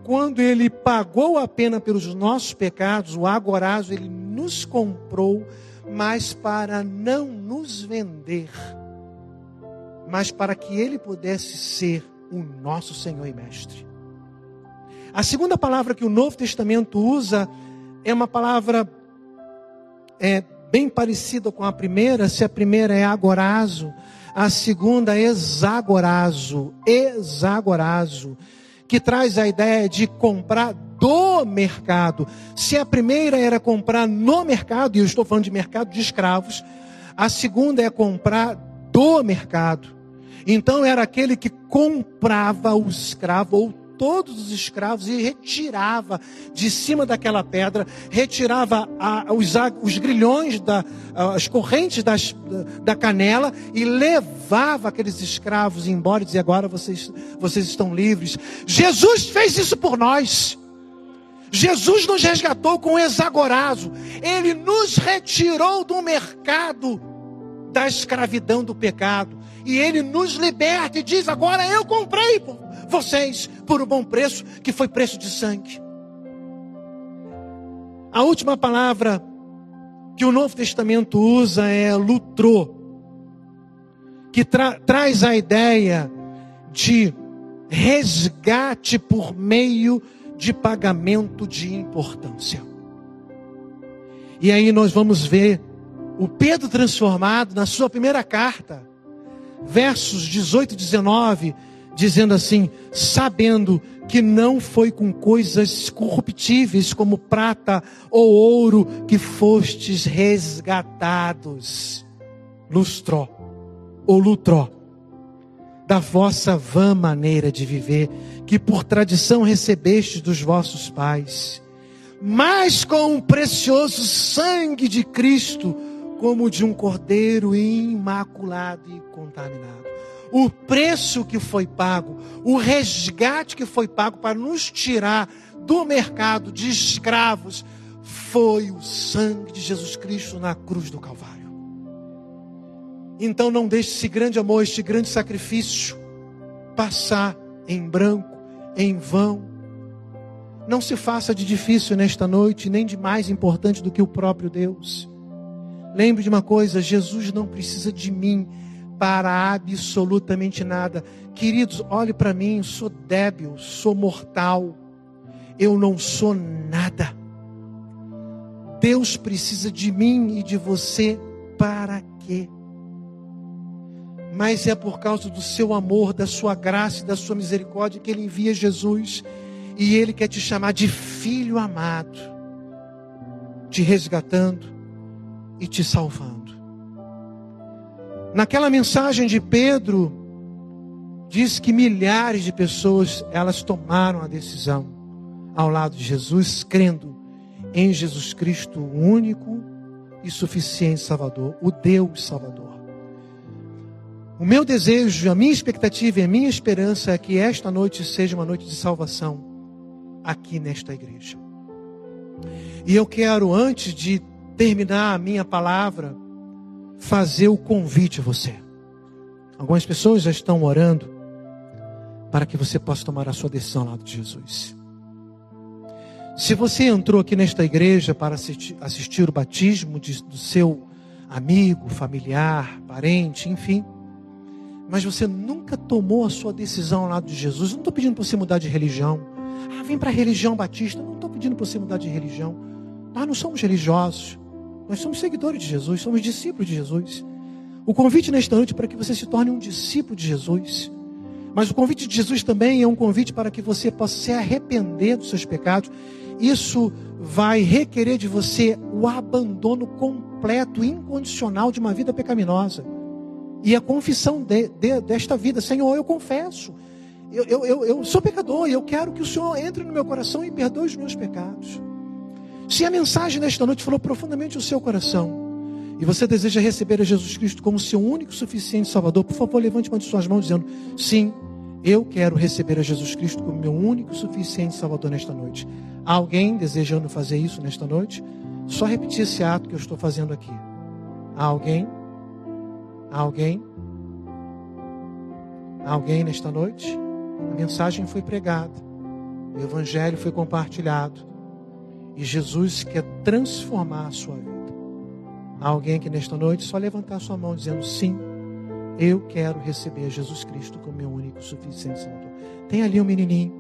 Quando ele pagou a pena pelos nossos pecados, o agorazo, ele nos comprou mas para não nos vender, mas para que Ele pudesse ser o nosso Senhor e Mestre. A segunda palavra que o Novo Testamento usa é uma palavra é, bem parecida com a primeira, se a primeira é agorazo, a segunda é exagorazo, exagorazo, que traz a ideia de comprar do mercado. Se a primeira era comprar no mercado, e eu estou falando de mercado de escravos, a segunda é comprar do mercado. Então era aquele que comprava o escravo ou todos os escravos e retirava de cima daquela pedra, retirava a, os, os, grilhões, da, as correntes das, da canela e levava aqueles escravos embora e dizia: agora vocês, vocês estão livres. Jesus fez isso por nós. Jesus nos resgatou com exagorazo. Ele nos retirou do mercado da escravidão do pecado. E ele nos liberta e diz: Agora eu comprei por vocês por um bom preço, que foi preço de sangue. A última palavra que o Novo Testamento usa é lutrô, que tra traz a ideia de resgate por meio de pagamento de importância. E aí nós vamos ver o Pedro transformado na sua primeira carta, versos 18 e 19, dizendo assim: sabendo que não foi com coisas corruptíveis como prata ou ouro que fostes resgatados, lustró ou lutró, da vossa vã maneira de viver, que por tradição recebestes dos vossos pais, mas com o precioso sangue de Cristo, como de um cordeiro imaculado e contaminado. O preço que foi pago, o resgate que foi pago para nos tirar do mercado de escravos, foi o sangue de Jesus Cristo na cruz do Calvário. Então não deixe esse grande amor, este grande sacrifício passar em branco em vão. Não se faça de difícil nesta noite, nem de mais importante do que o próprio Deus. Lembre de uma coisa: Jesus não precisa de mim para absolutamente nada. Queridos, olhe para mim, sou débil, sou mortal, eu não sou nada. Deus precisa de mim e de você para quê? mas é por causa do seu amor, da sua graça e da sua misericórdia que ele envia Jesus e ele quer te chamar de filho amado, te resgatando e te salvando. Naquela mensagem de Pedro, diz que milhares de pessoas elas tomaram a decisão ao lado de Jesus, crendo em Jesus Cristo, o único e suficiente Salvador, o Deus Salvador. O meu desejo, a minha expectativa e a minha esperança é que esta noite seja uma noite de salvação aqui nesta igreja. E eu quero, antes de terminar a minha palavra, fazer o convite a você. Algumas pessoas já estão orando para que você possa tomar a sua decisão lado de Jesus. Se você entrou aqui nesta igreja para assistir, assistir o batismo de, do seu amigo, familiar, parente, enfim, mas você nunca tomou a sua decisão lado de Jesus, não estou pedindo para você mudar de religião. Ah, vem para a religião batista. Não estou pedindo para você mudar de religião. Nós não somos religiosos. Nós somos seguidores de Jesus, somos discípulos de Jesus. O convite nesta noite é para que você se torne um discípulo de Jesus. Mas o convite de Jesus também é um convite para que você possa se arrepender dos seus pecados isso vai requerer de você o abandono completo, incondicional de uma vida pecaminosa. E a confissão de, de, desta vida, Senhor, eu confesso, eu, eu, eu, eu sou pecador e eu quero que o Senhor entre no meu coração e perdoe os meus pecados. Se a mensagem nesta noite falou profundamente o seu coração, e você deseja receber a Jesus Cristo como seu único suficiente Salvador, por favor, levante uma de suas mãos dizendo: Sim, eu quero receber a Jesus Cristo como meu único suficiente Salvador nesta noite. Há alguém desejando fazer isso nesta noite? Só repetir esse ato que eu estou fazendo aqui. Há alguém? Há alguém? Há alguém nesta noite? A mensagem foi pregada, o Evangelho foi compartilhado e Jesus quer transformar a sua vida. Há alguém que nesta noite só levantar sua mão dizendo sim, eu quero receber Jesus Cristo como meu único suficiente Salvador. Tem ali um menininho.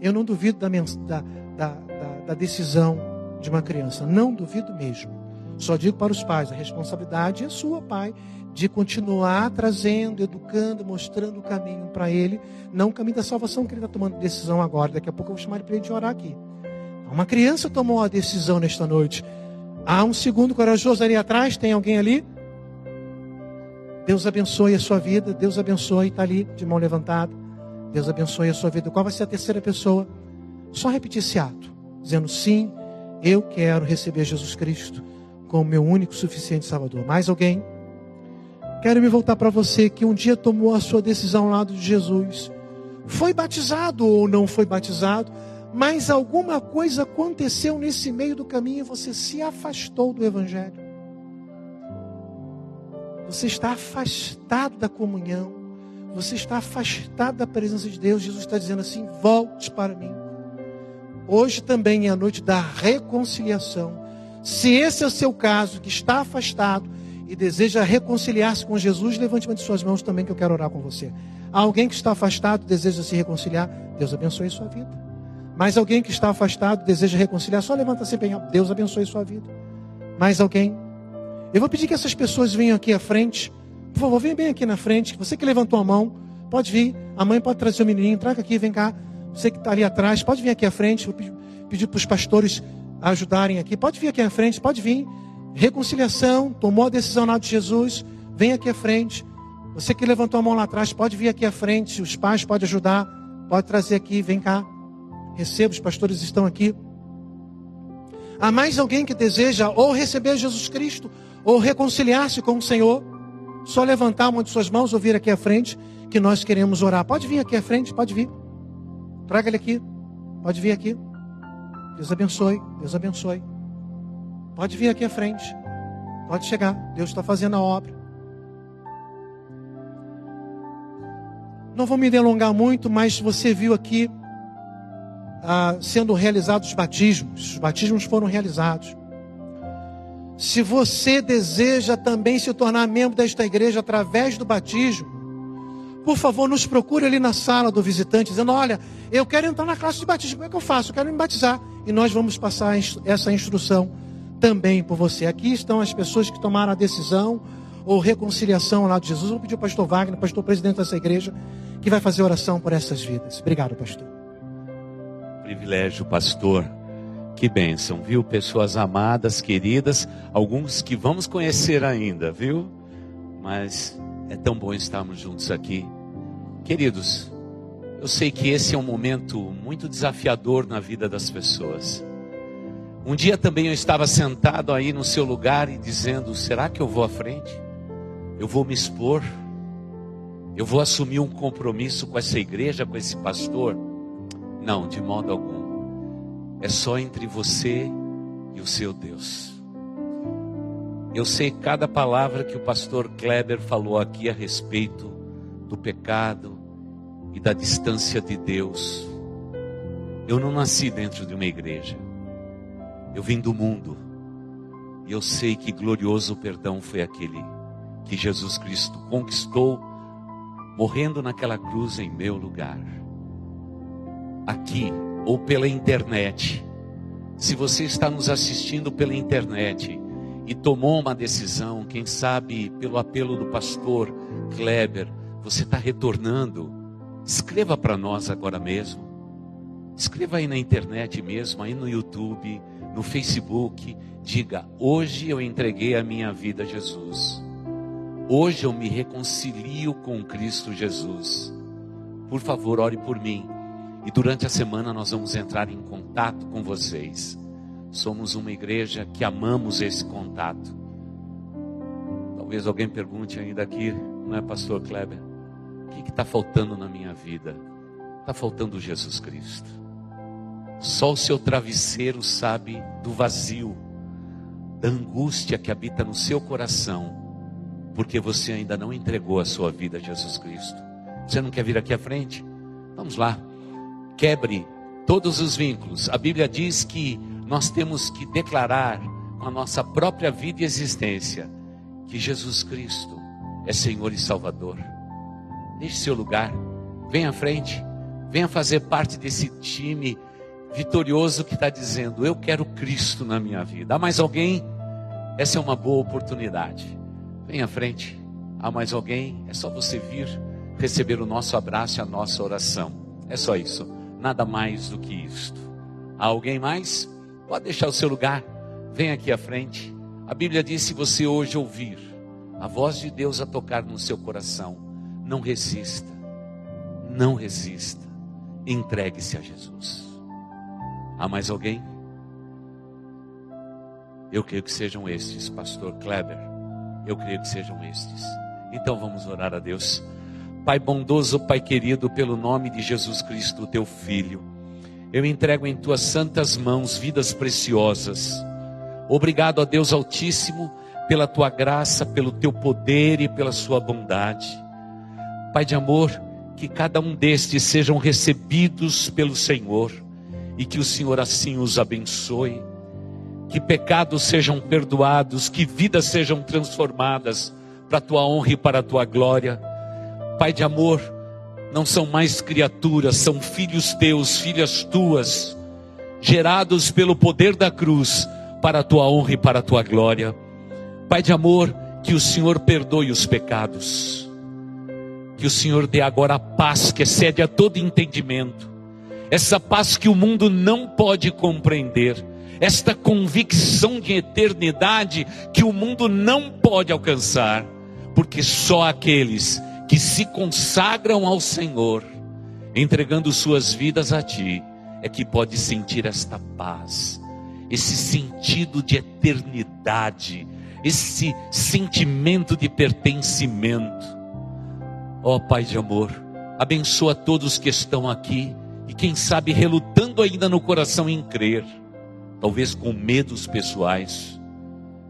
Eu não duvido da, da, da, da, da decisão de uma criança. Não duvido mesmo. Só digo para os pais: a responsabilidade é sua, pai, de continuar trazendo, educando, mostrando o caminho para ele, não o caminho da salvação que ele está tomando decisão agora. Daqui a pouco eu vou chamar ele para ele de orar aqui. Uma criança tomou a decisão nesta noite. Há um segundo corajoso ali atrás, tem alguém ali? Deus abençoe a sua vida, Deus abençoe, está ali de mão levantada. Deus abençoe a sua vida. Qual vai ser a terceira pessoa? Só repetir esse ato, dizendo sim, eu quero receber Jesus Cristo como meu único suficiente Salvador. Mais alguém? Quero me voltar para você que um dia tomou a sua decisão ao lado de Jesus. Foi batizado ou não foi batizado, mas alguma coisa aconteceu nesse meio do caminho e você se afastou do Evangelho. Você está afastado da comunhão. Você está afastado da presença de Deus. Jesus está dizendo assim: volte para mim. Hoje também é a noite da reconciliação. Se esse é o seu caso, que está afastado e deseja reconciliar-se com Jesus, levante uma de suas mãos também, que eu quero orar com você. Alguém que está afastado, deseja se reconciliar, Deus abençoe a sua vida. Mas alguém que está afastado, deseja reconciliar, só levanta sempre bem, Deus abençoe sua vida. Mais alguém? Eu vou pedir que essas pessoas venham aqui à frente. Por favor, venha bem aqui na frente. Você que levantou a mão, pode vir. A mãe pode trazer o menininho, traga aqui, vem cá. Você que está ali atrás, pode vir aqui à frente. Vou pedir para os pastores ajudarem aqui. Pode vir aqui à frente, pode vir. Reconciliação, tomou a decisão na de Jesus, vem aqui à frente. Você que levantou a mão lá atrás, pode vir aqui à frente. Os pais podem ajudar, pode trazer aqui, vem cá. Receba, os pastores estão aqui. Há mais alguém que deseja ou receber Jesus Cristo ou reconciliar-se com o Senhor, só levantar uma de suas mãos ou vir aqui à frente, que nós queremos orar. Pode vir aqui à frente, pode vir. Traga ele aqui. Pode vir aqui. Deus abençoe, Deus abençoe. Pode vir aqui à frente. Pode chegar. Deus está fazendo a obra. Não vou me delongar muito, mas você viu aqui ah, sendo realizados os batismos. Os batismos foram realizados. Se você deseja também se tornar membro desta igreja através do batismo, por favor, nos procure ali na sala do visitante, dizendo: Olha, eu quero entrar na classe de batismo, como é que eu faço? Eu quero me batizar. E nós vamos passar essa instrução também por você. Aqui estão as pessoas que tomaram a decisão ou reconciliação lá de Jesus. Vou pedir ao pastor Wagner, pastor presidente dessa igreja, que vai fazer oração por essas vidas. Obrigado, pastor. Privilégio, pastor que bênção, viu? Pessoas amadas, queridas, alguns que vamos conhecer ainda, viu? Mas é tão bom estarmos juntos aqui. Queridos, eu sei que esse é um momento muito desafiador na vida das pessoas. Um dia também eu estava sentado aí no seu lugar e dizendo: será que eu vou à frente? Eu vou me expor? Eu vou assumir um compromisso com essa igreja, com esse pastor? Não, de modo algum. É só entre você e o seu Deus. Eu sei cada palavra que o pastor Kleber falou aqui a respeito do pecado e da distância de Deus. Eu não nasci dentro de uma igreja. Eu vim do mundo. E eu sei que glorioso perdão foi aquele que Jesus Cristo conquistou, morrendo naquela cruz em meu lugar. Aqui ou pela internet. Se você está nos assistindo pela internet e tomou uma decisão, quem sabe pelo apelo do pastor Kleber, você está retornando, escreva para nós agora mesmo. Escreva aí na internet mesmo, aí no YouTube, no Facebook, diga: Hoje eu entreguei a minha vida a Jesus. Hoje eu me reconcilio com Cristo Jesus. Por favor, ore por mim. E durante a semana nós vamos entrar em contato com vocês. Somos uma igreja que amamos esse contato. Talvez alguém pergunte ainda aqui, não é, Pastor Kleber? O que está faltando na minha vida? Está faltando Jesus Cristo. Só o seu travesseiro sabe do vazio, da angústia que habita no seu coração, porque você ainda não entregou a sua vida a Jesus Cristo. Você não quer vir aqui à frente? Vamos lá. Quebre todos os vínculos. A Bíblia diz que nós temos que declarar com a nossa própria vida e existência que Jesus Cristo é Senhor e Salvador. Deixe seu lugar, venha à frente, venha fazer parte desse time vitorioso que está dizendo: Eu quero Cristo na minha vida. Há mais alguém? Essa é uma boa oportunidade. Vem à frente. Há mais alguém? É só você vir receber o nosso abraço e a nossa oração. É só isso. Nada mais do que isto. Há alguém mais? Pode deixar o seu lugar. Vem aqui à frente. A Bíblia diz: se você hoje ouvir a voz de Deus a tocar no seu coração, não resista. Não resista. Entregue-se a Jesus. Há mais alguém? Eu creio que sejam estes, Pastor Kleber. Eu creio que sejam estes. Então vamos orar a Deus. Pai bondoso, Pai querido, pelo nome de Jesus Cristo, teu Filho, eu entrego em tuas santas mãos vidas preciosas. Obrigado a Deus Altíssimo pela tua graça, pelo teu poder e pela sua bondade. Pai de amor, que cada um destes sejam recebidos pelo Senhor e que o Senhor assim os abençoe. Que pecados sejam perdoados, que vidas sejam transformadas para a tua honra e para a tua glória. Pai de amor, não são mais criaturas, são filhos teus, filhas tuas, gerados pelo poder da cruz para a tua honra e para a tua glória. Pai de amor, que o Senhor perdoe os pecados. Que o Senhor dê agora a paz que excede a todo entendimento essa paz que o mundo não pode compreender, esta convicção de eternidade que o mundo não pode alcançar, porque só aqueles que se consagram ao Senhor, entregando suas vidas a Ti, é que pode sentir esta paz, esse sentido de eternidade, esse sentimento de pertencimento. Ó oh, Pai de amor, abençoa todos que estão aqui e quem sabe relutando ainda no coração em crer, talvez com medos pessoais.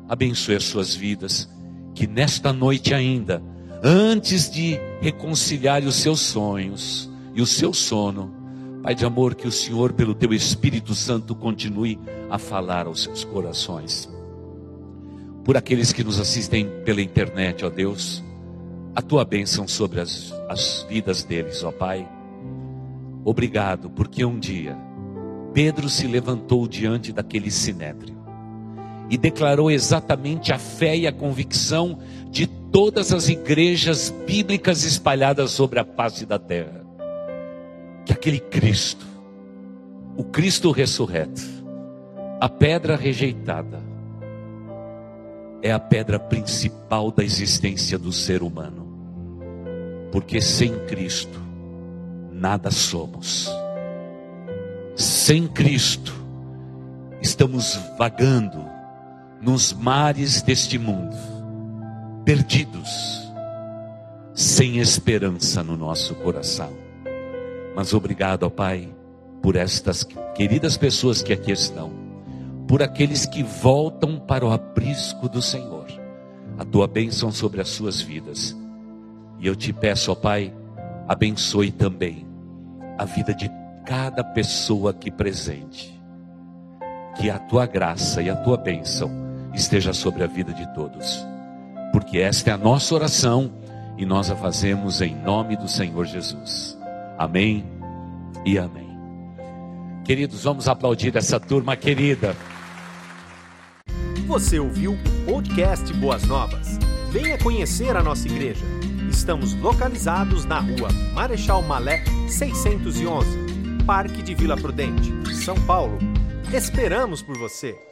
Abençoe as suas vidas, que nesta noite ainda, antes de reconciliar os seus sonhos e o seu sono, Pai de amor, que o Senhor, pelo teu Espírito Santo, continue a falar aos seus corações. Por aqueles que nos assistem pela internet, ó Deus, a tua bênção sobre as, as vidas deles, ó Pai Obrigado, porque um dia Pedro se levantou diante daquele sinédrio e declarou exatamente a fé e a convicção de todas as igrejas bíblicas espalhadas sobre a face da terra. Que aquele Cristo, o Cristo ressurreto, a pedra rejeitada, é a pedra principal da existência do ser humano. Porque sem Cristo, nada somos. Sem Cristo, estamos vagando nos mares deste mundo, perdidos, sem esperança no nosso coração. Mas obrigado, ó Pai, por estas queridas pessoas que aqui estão, por aqueles que voltam para o aprisco do Senhor. A tua bênção sobre as suas vidas. E eu te peço, ó Pai, abençoe também a vida de cada pessoa aqui presente. Que a tua graça e a tua bênção esteja sobre a vida de todos. Porque esta é a nossa oração e nós a fazemos em nome do Senhor Jesus. Amém e amém. Queridos, vamos aplaudir essa turma querida. Você ouviu o podcast Boas Novas? Venha conhecer a nossa igreja. Estamos localizados na rua Marechal Malé 611, Parque de Vila Prudente, São Paulo. Esperamos por você!